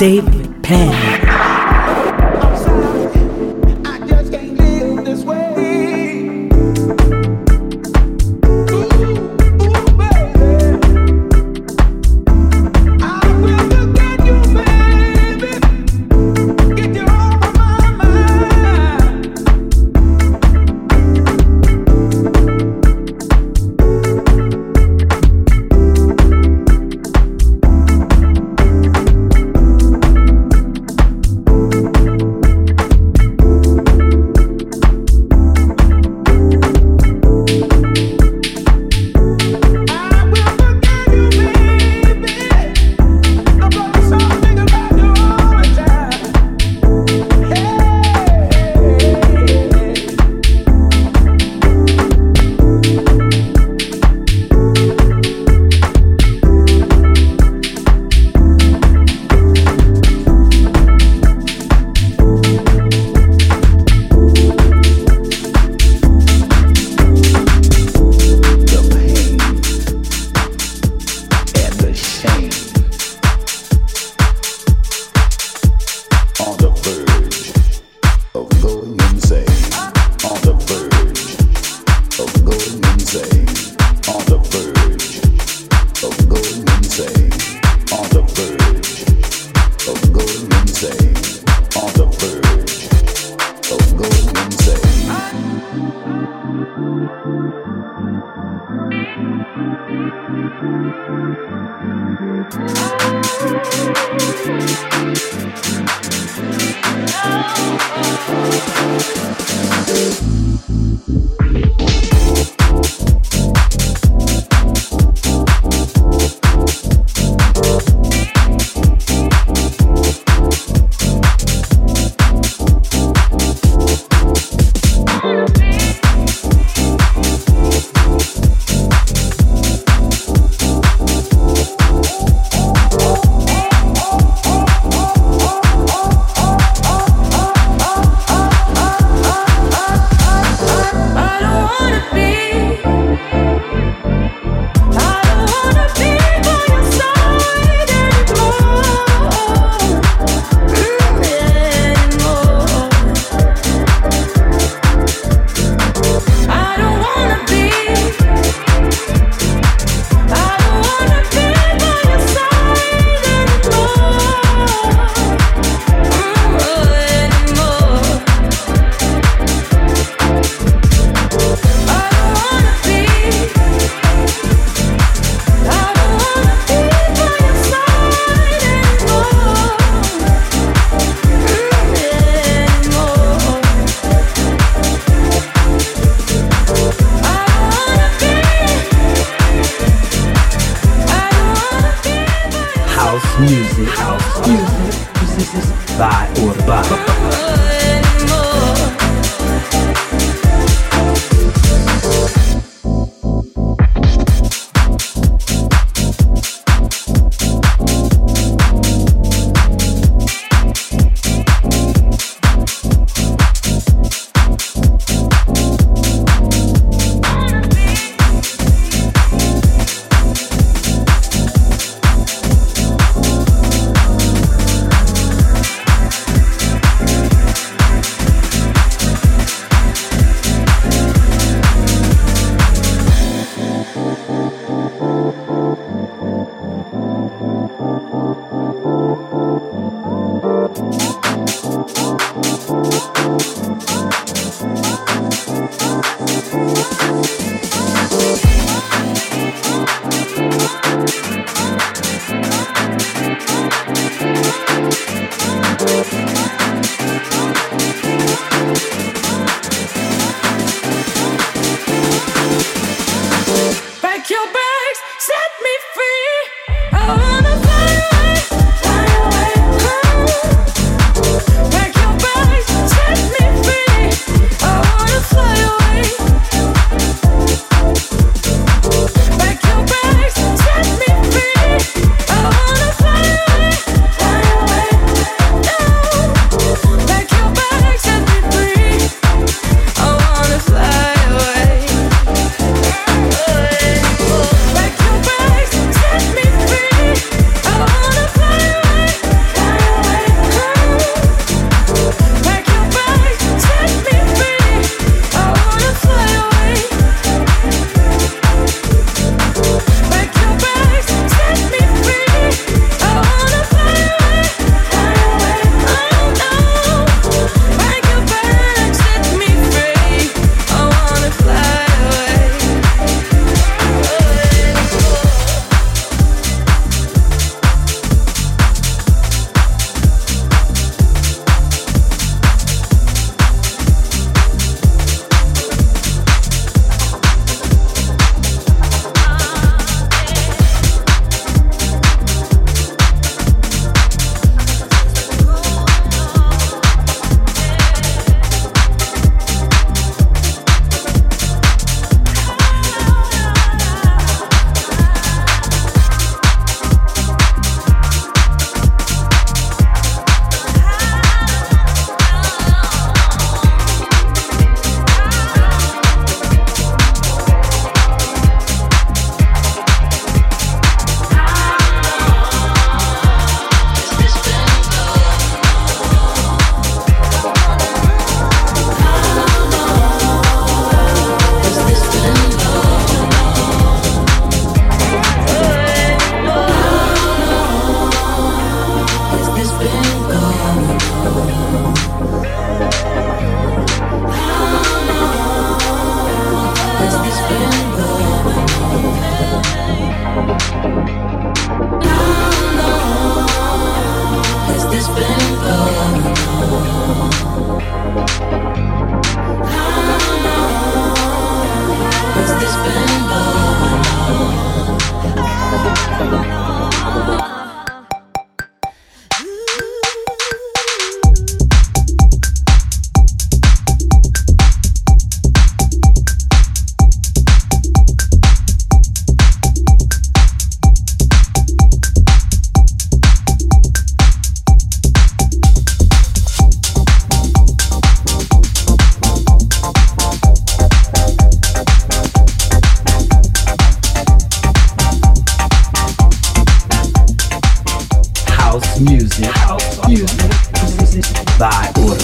David Penn.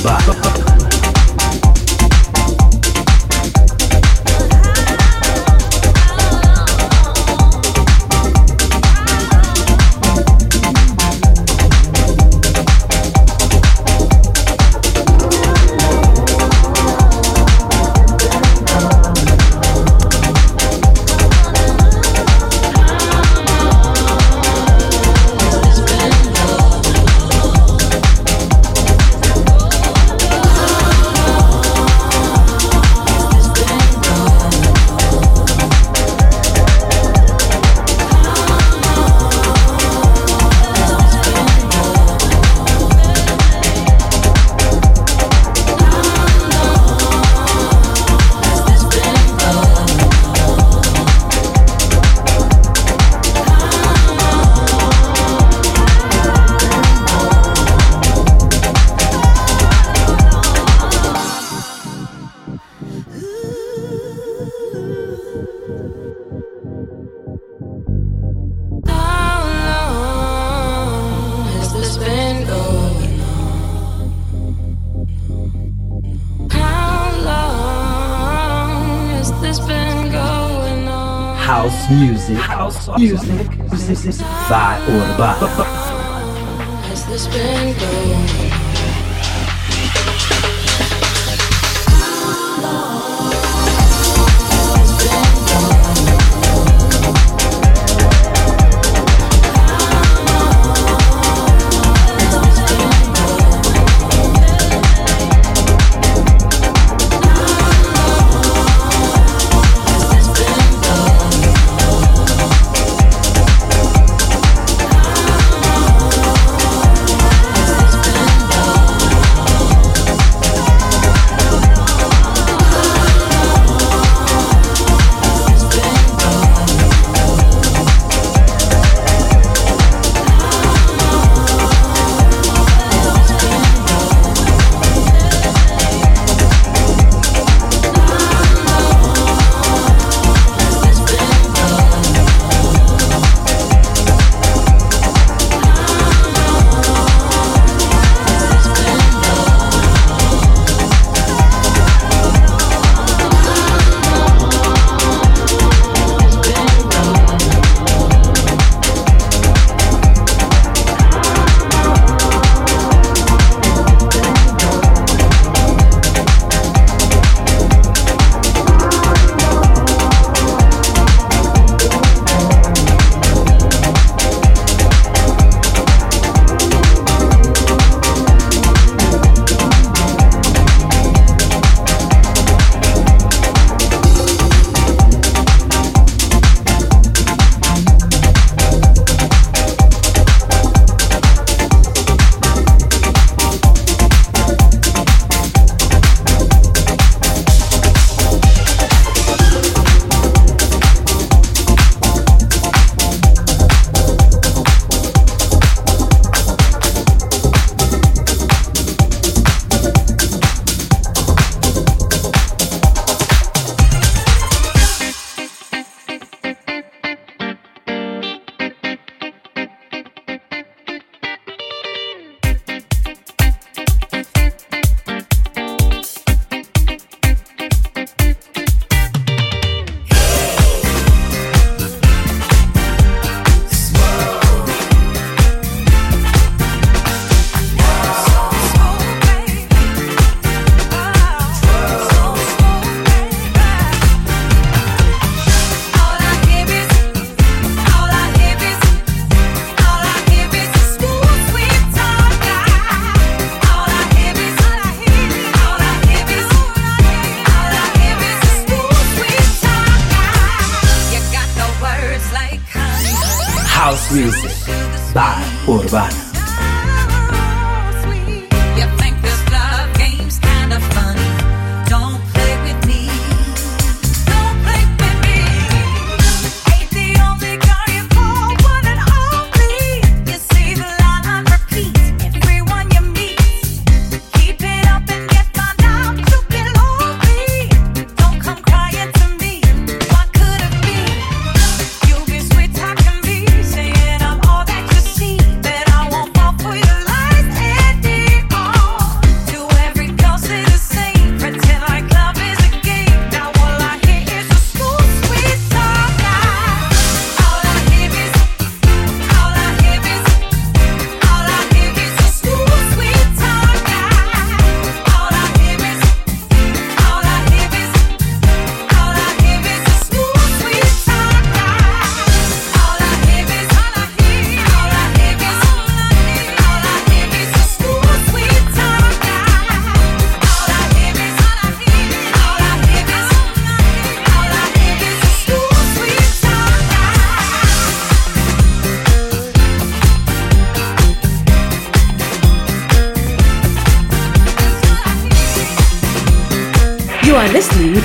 Bye. Music, by. Has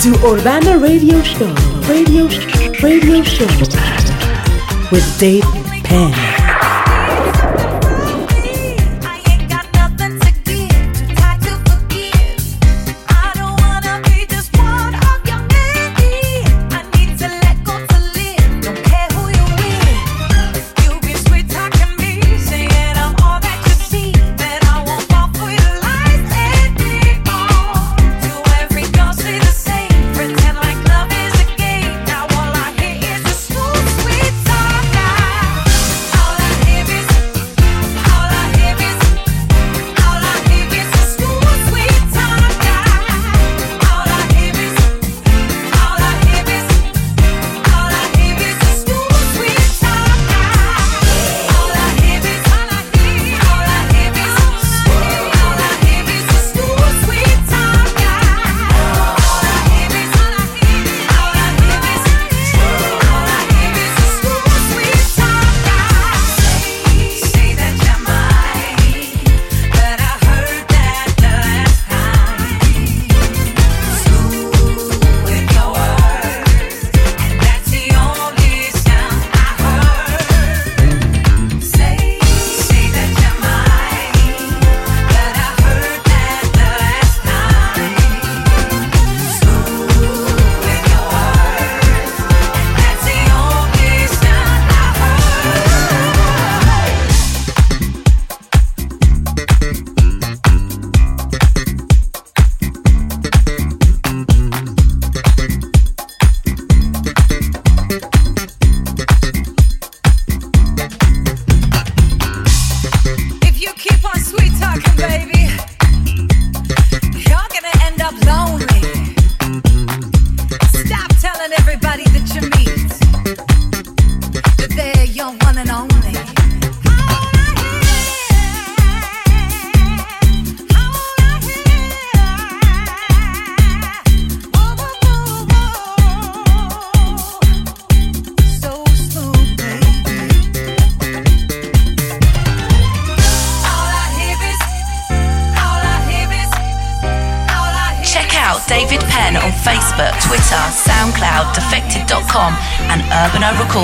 to Urbana Radio Show, Radio, Radio Show with Dave Penn.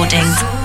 UrbanaRecordings.com.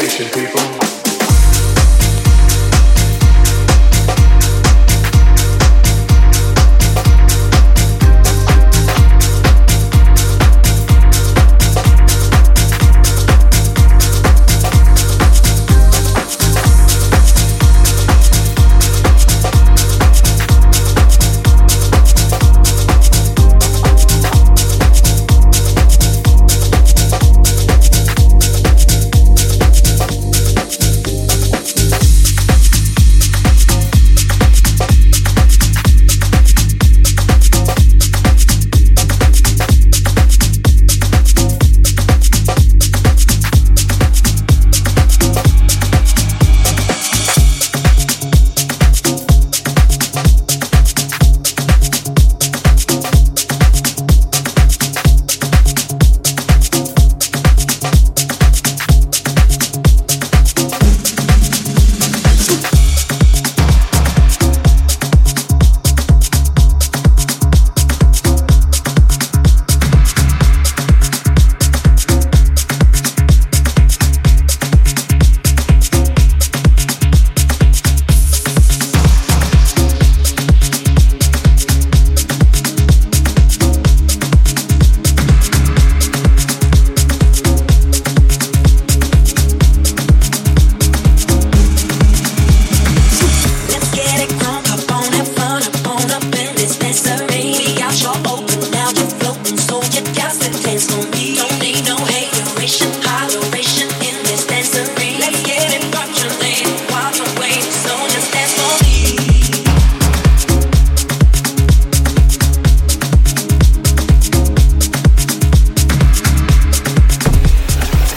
vacation, people.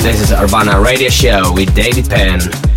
This is Urbana Radio Show with David Penn.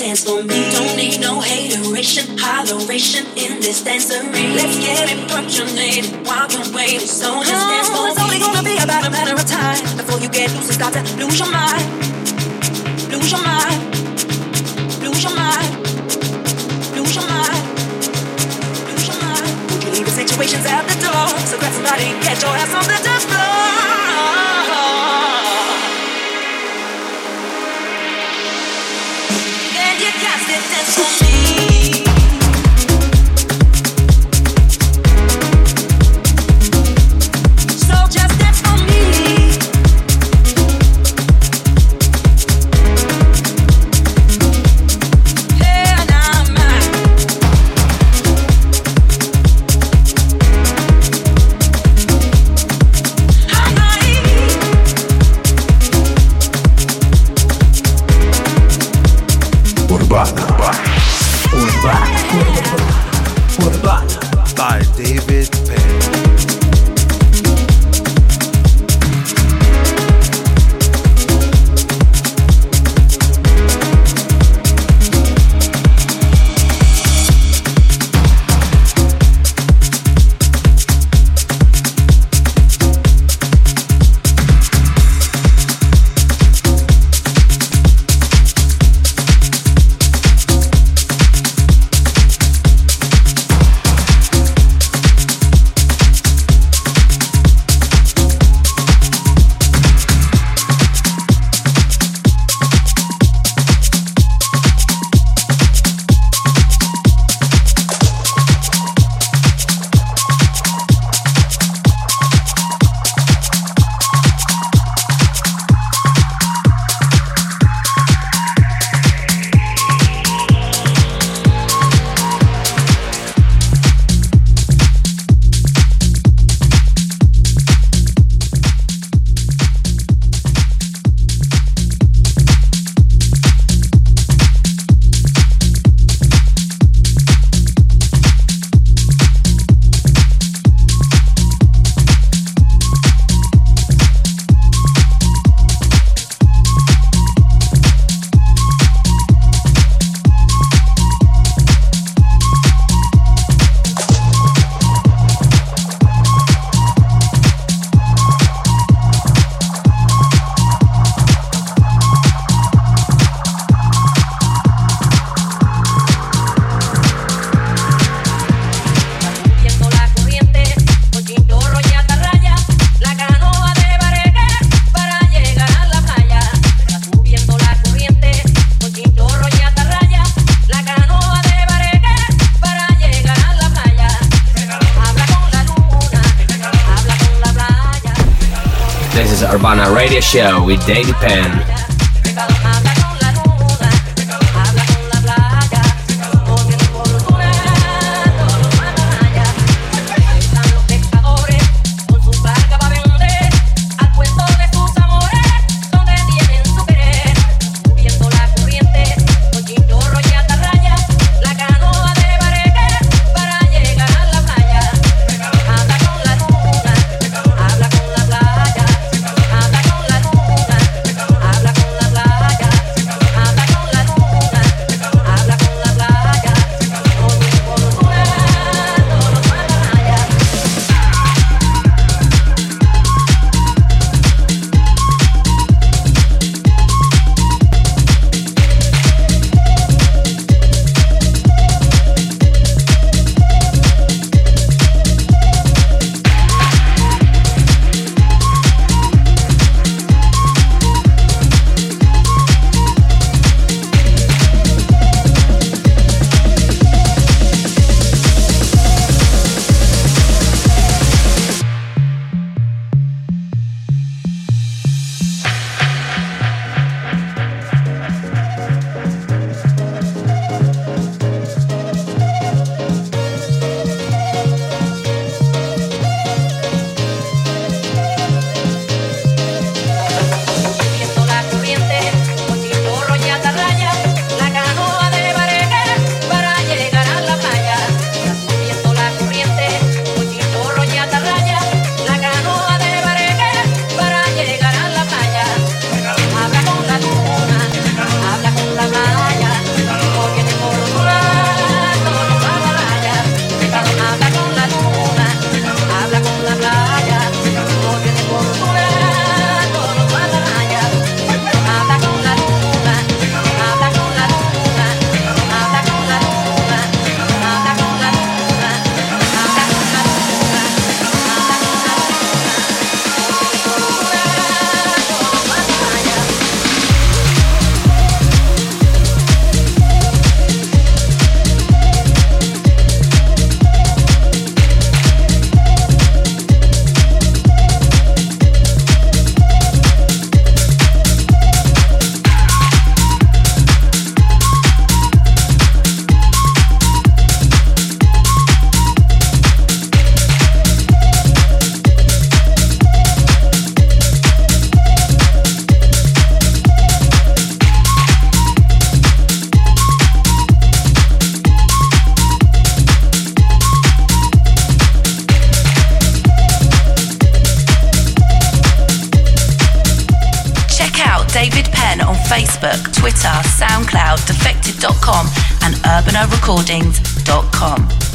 Dance for me. Don't need no hateration, holleration in this dancery. Let's get it while we're waiting. So just dance for It's only gonna be about a matter of time before you get loose and start to lose your mind, Show with David Penn. David Penn on Facebook, Twitter, SoundCloud, defected.com, and UrbanaRecordings.com.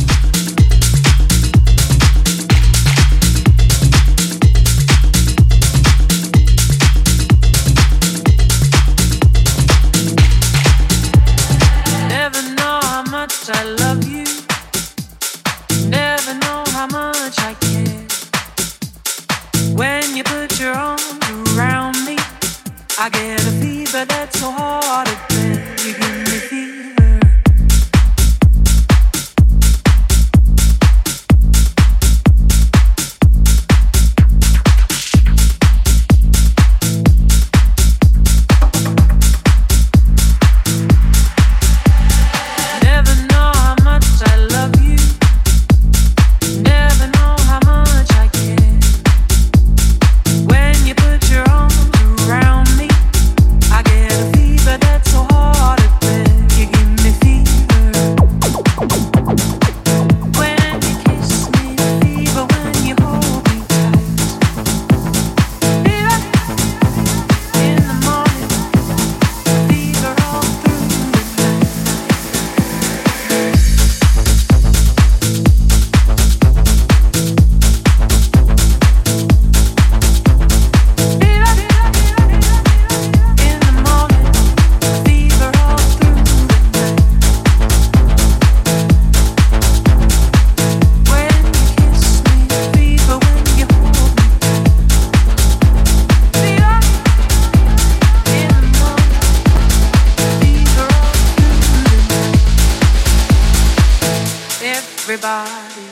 Everybody's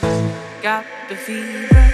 got the fever.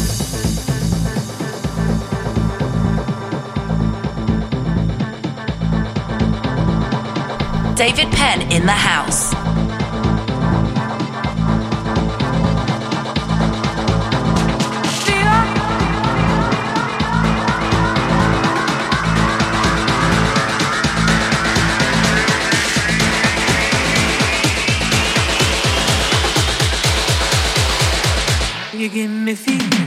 David Penn in the house. You give me fever.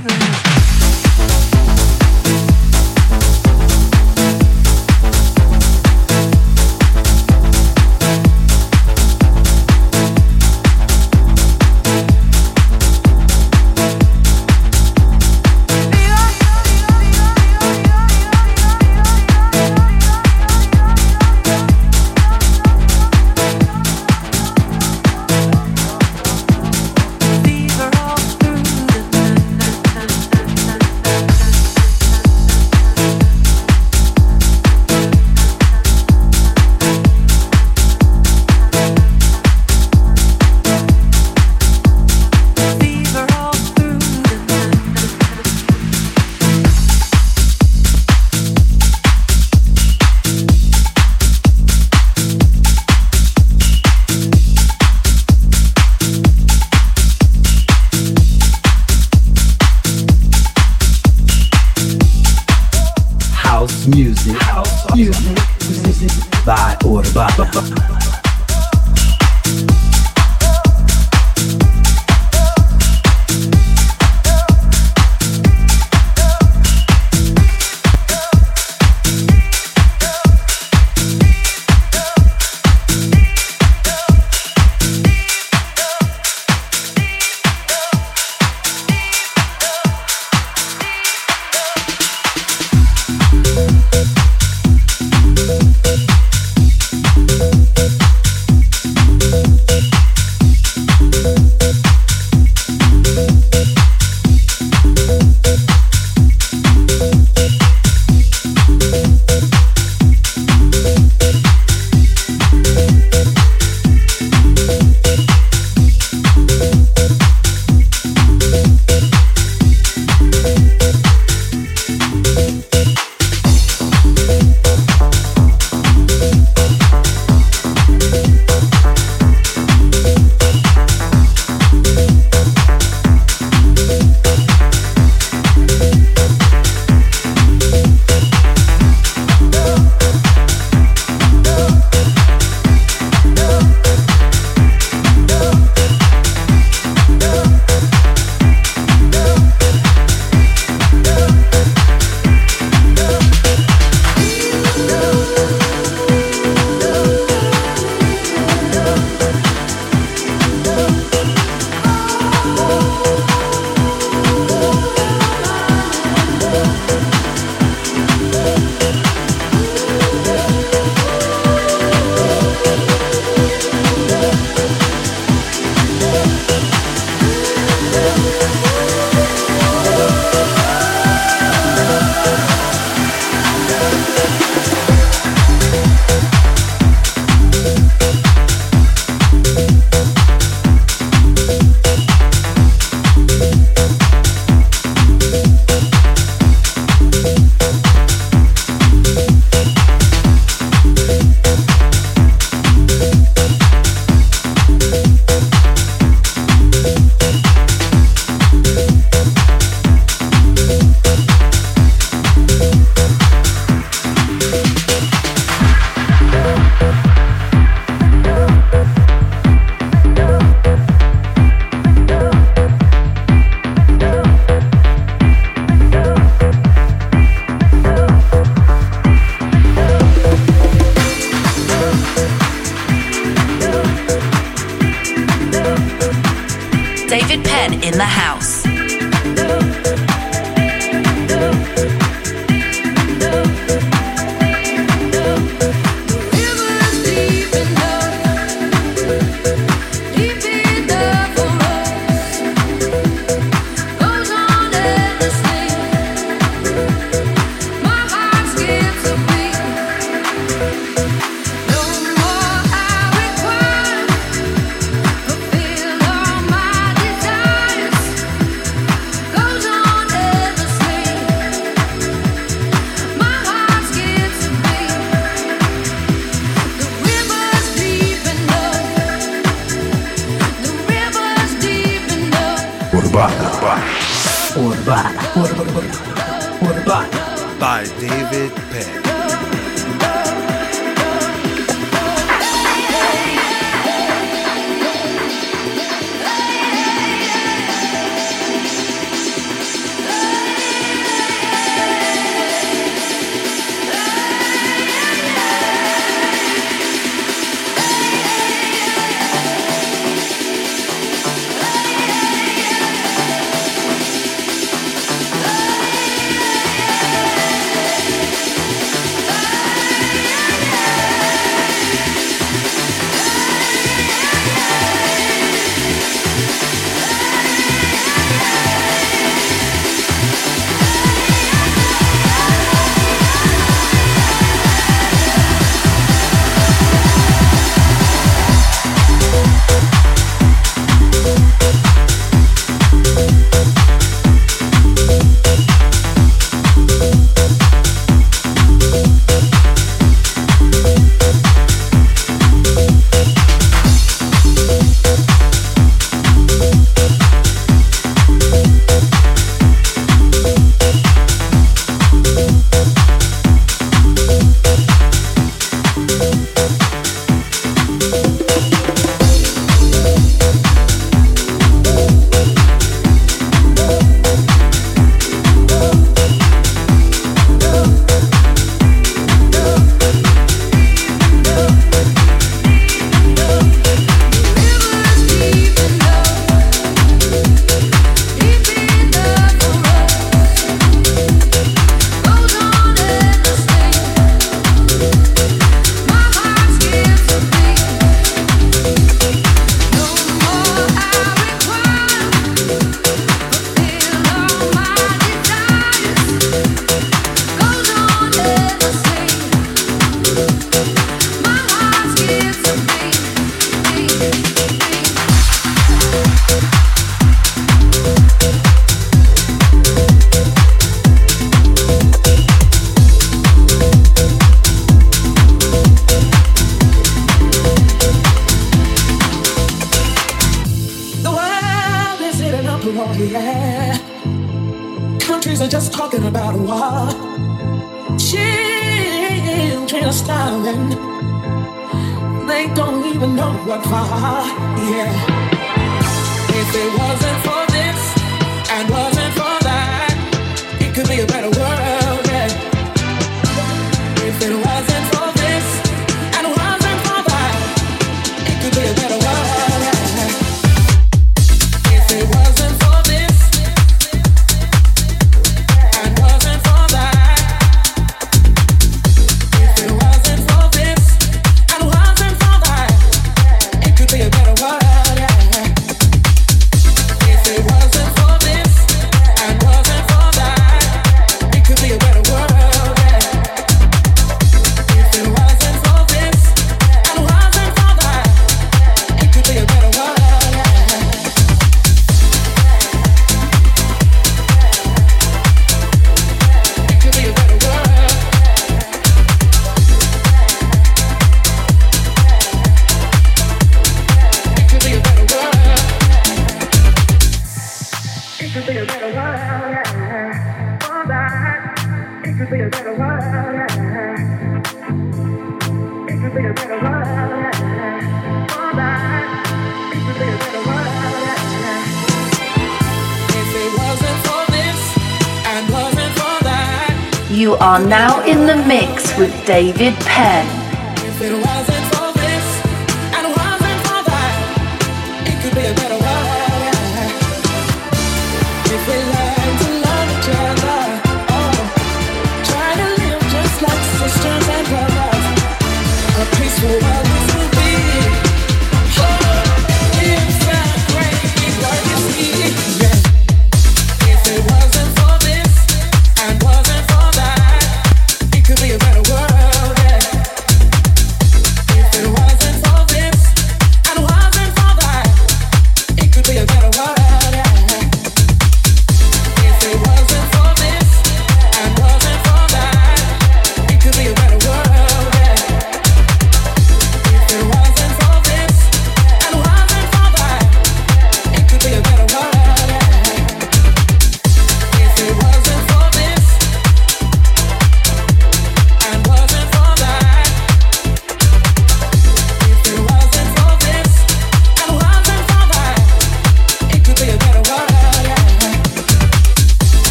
David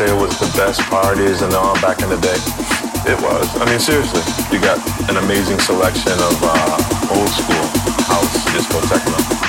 say it was the best parties and all back in the day. It was. I mean, seriously, you got an amazing selection of uh, old school house, disco, techno.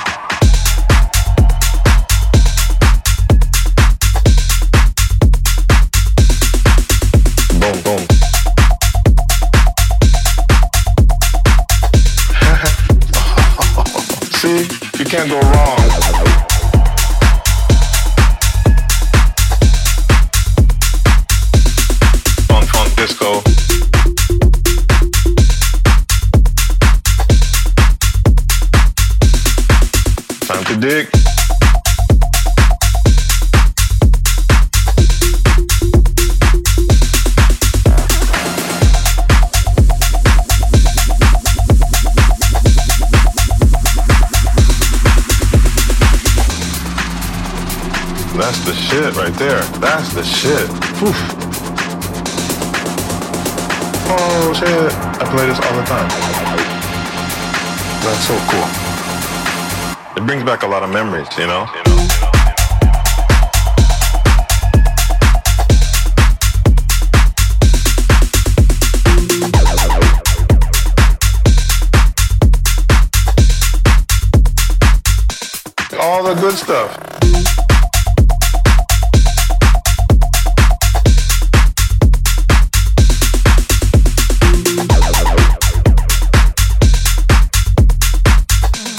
Stuff.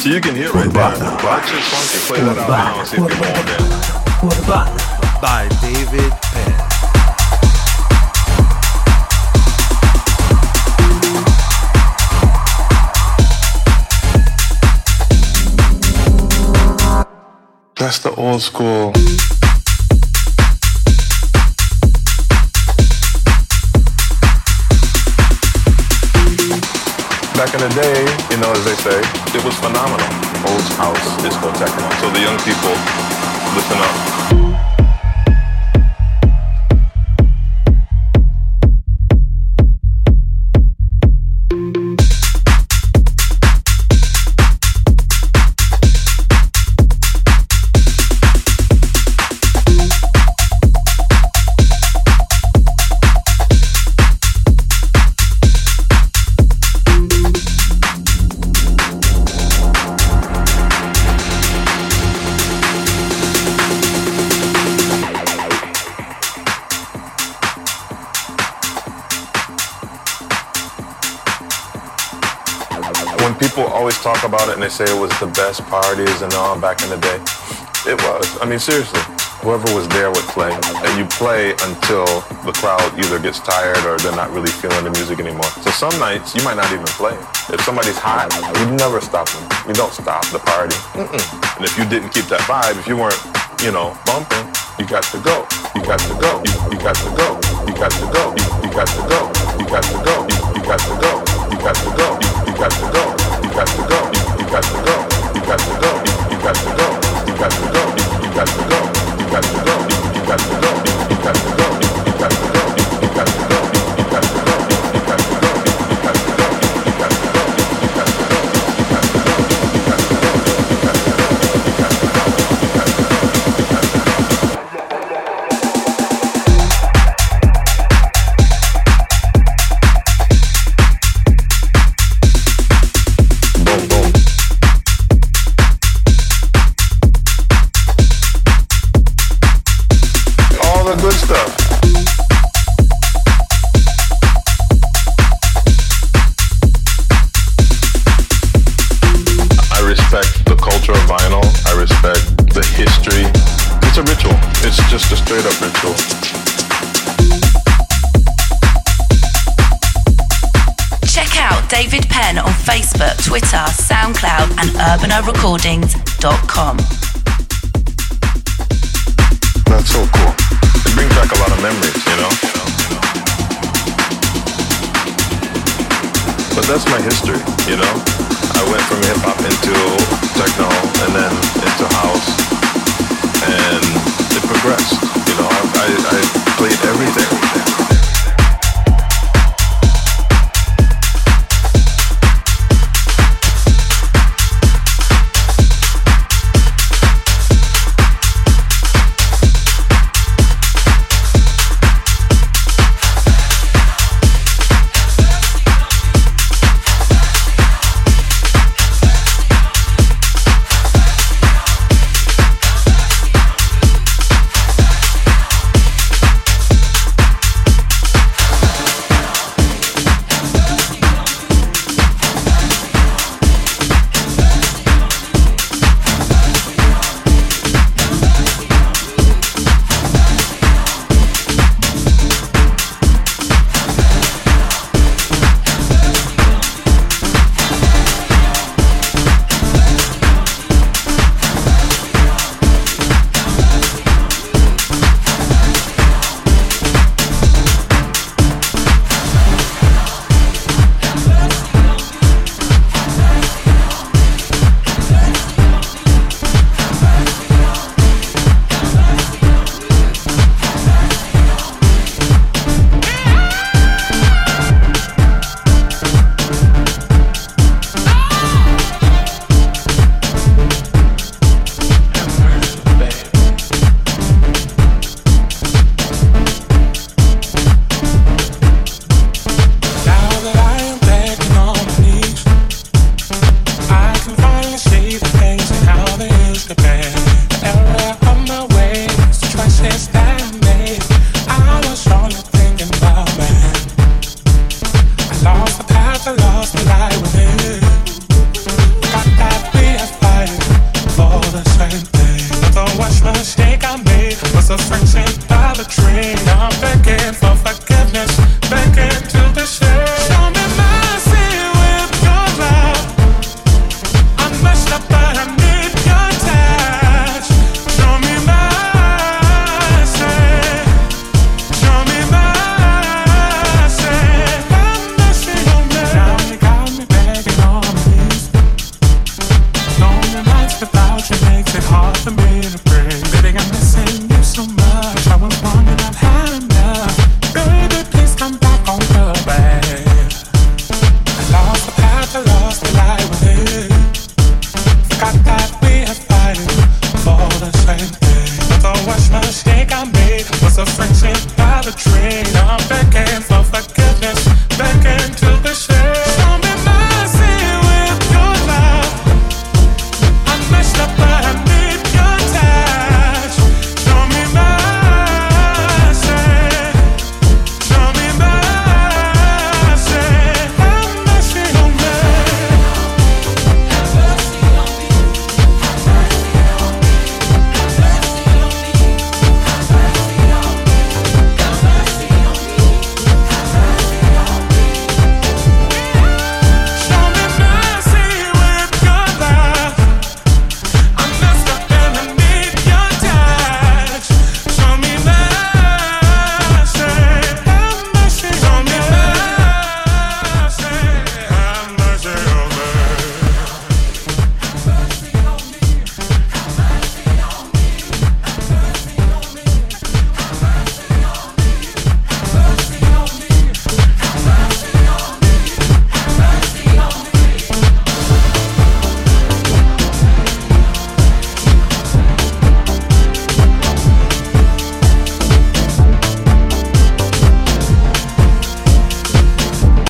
So you can hear it right there. Watch this funky. Play that out now and see if you're more. By David Penn. That's the old school. Back in the day, you know, as they say, it was phenomenal. Old house disco techno. So the young people, listen up. Say it was the best parties and all back in the day. It was. I mean, seriously, whoever was there would play. And you play until the crowd either gets tired or they're not really feeling the music anymore. So some nights you might not even play. If somebody's hot, we never stop them. We don't stop the party. Mm-mm. And if you didn't keep that vibe, if you weren't, you know, bumping, you got to go. You got to go. You, you got to go. You got to go. You, you got to go. You got to go. You, you got to go. You got to go. You, you got to go got to go,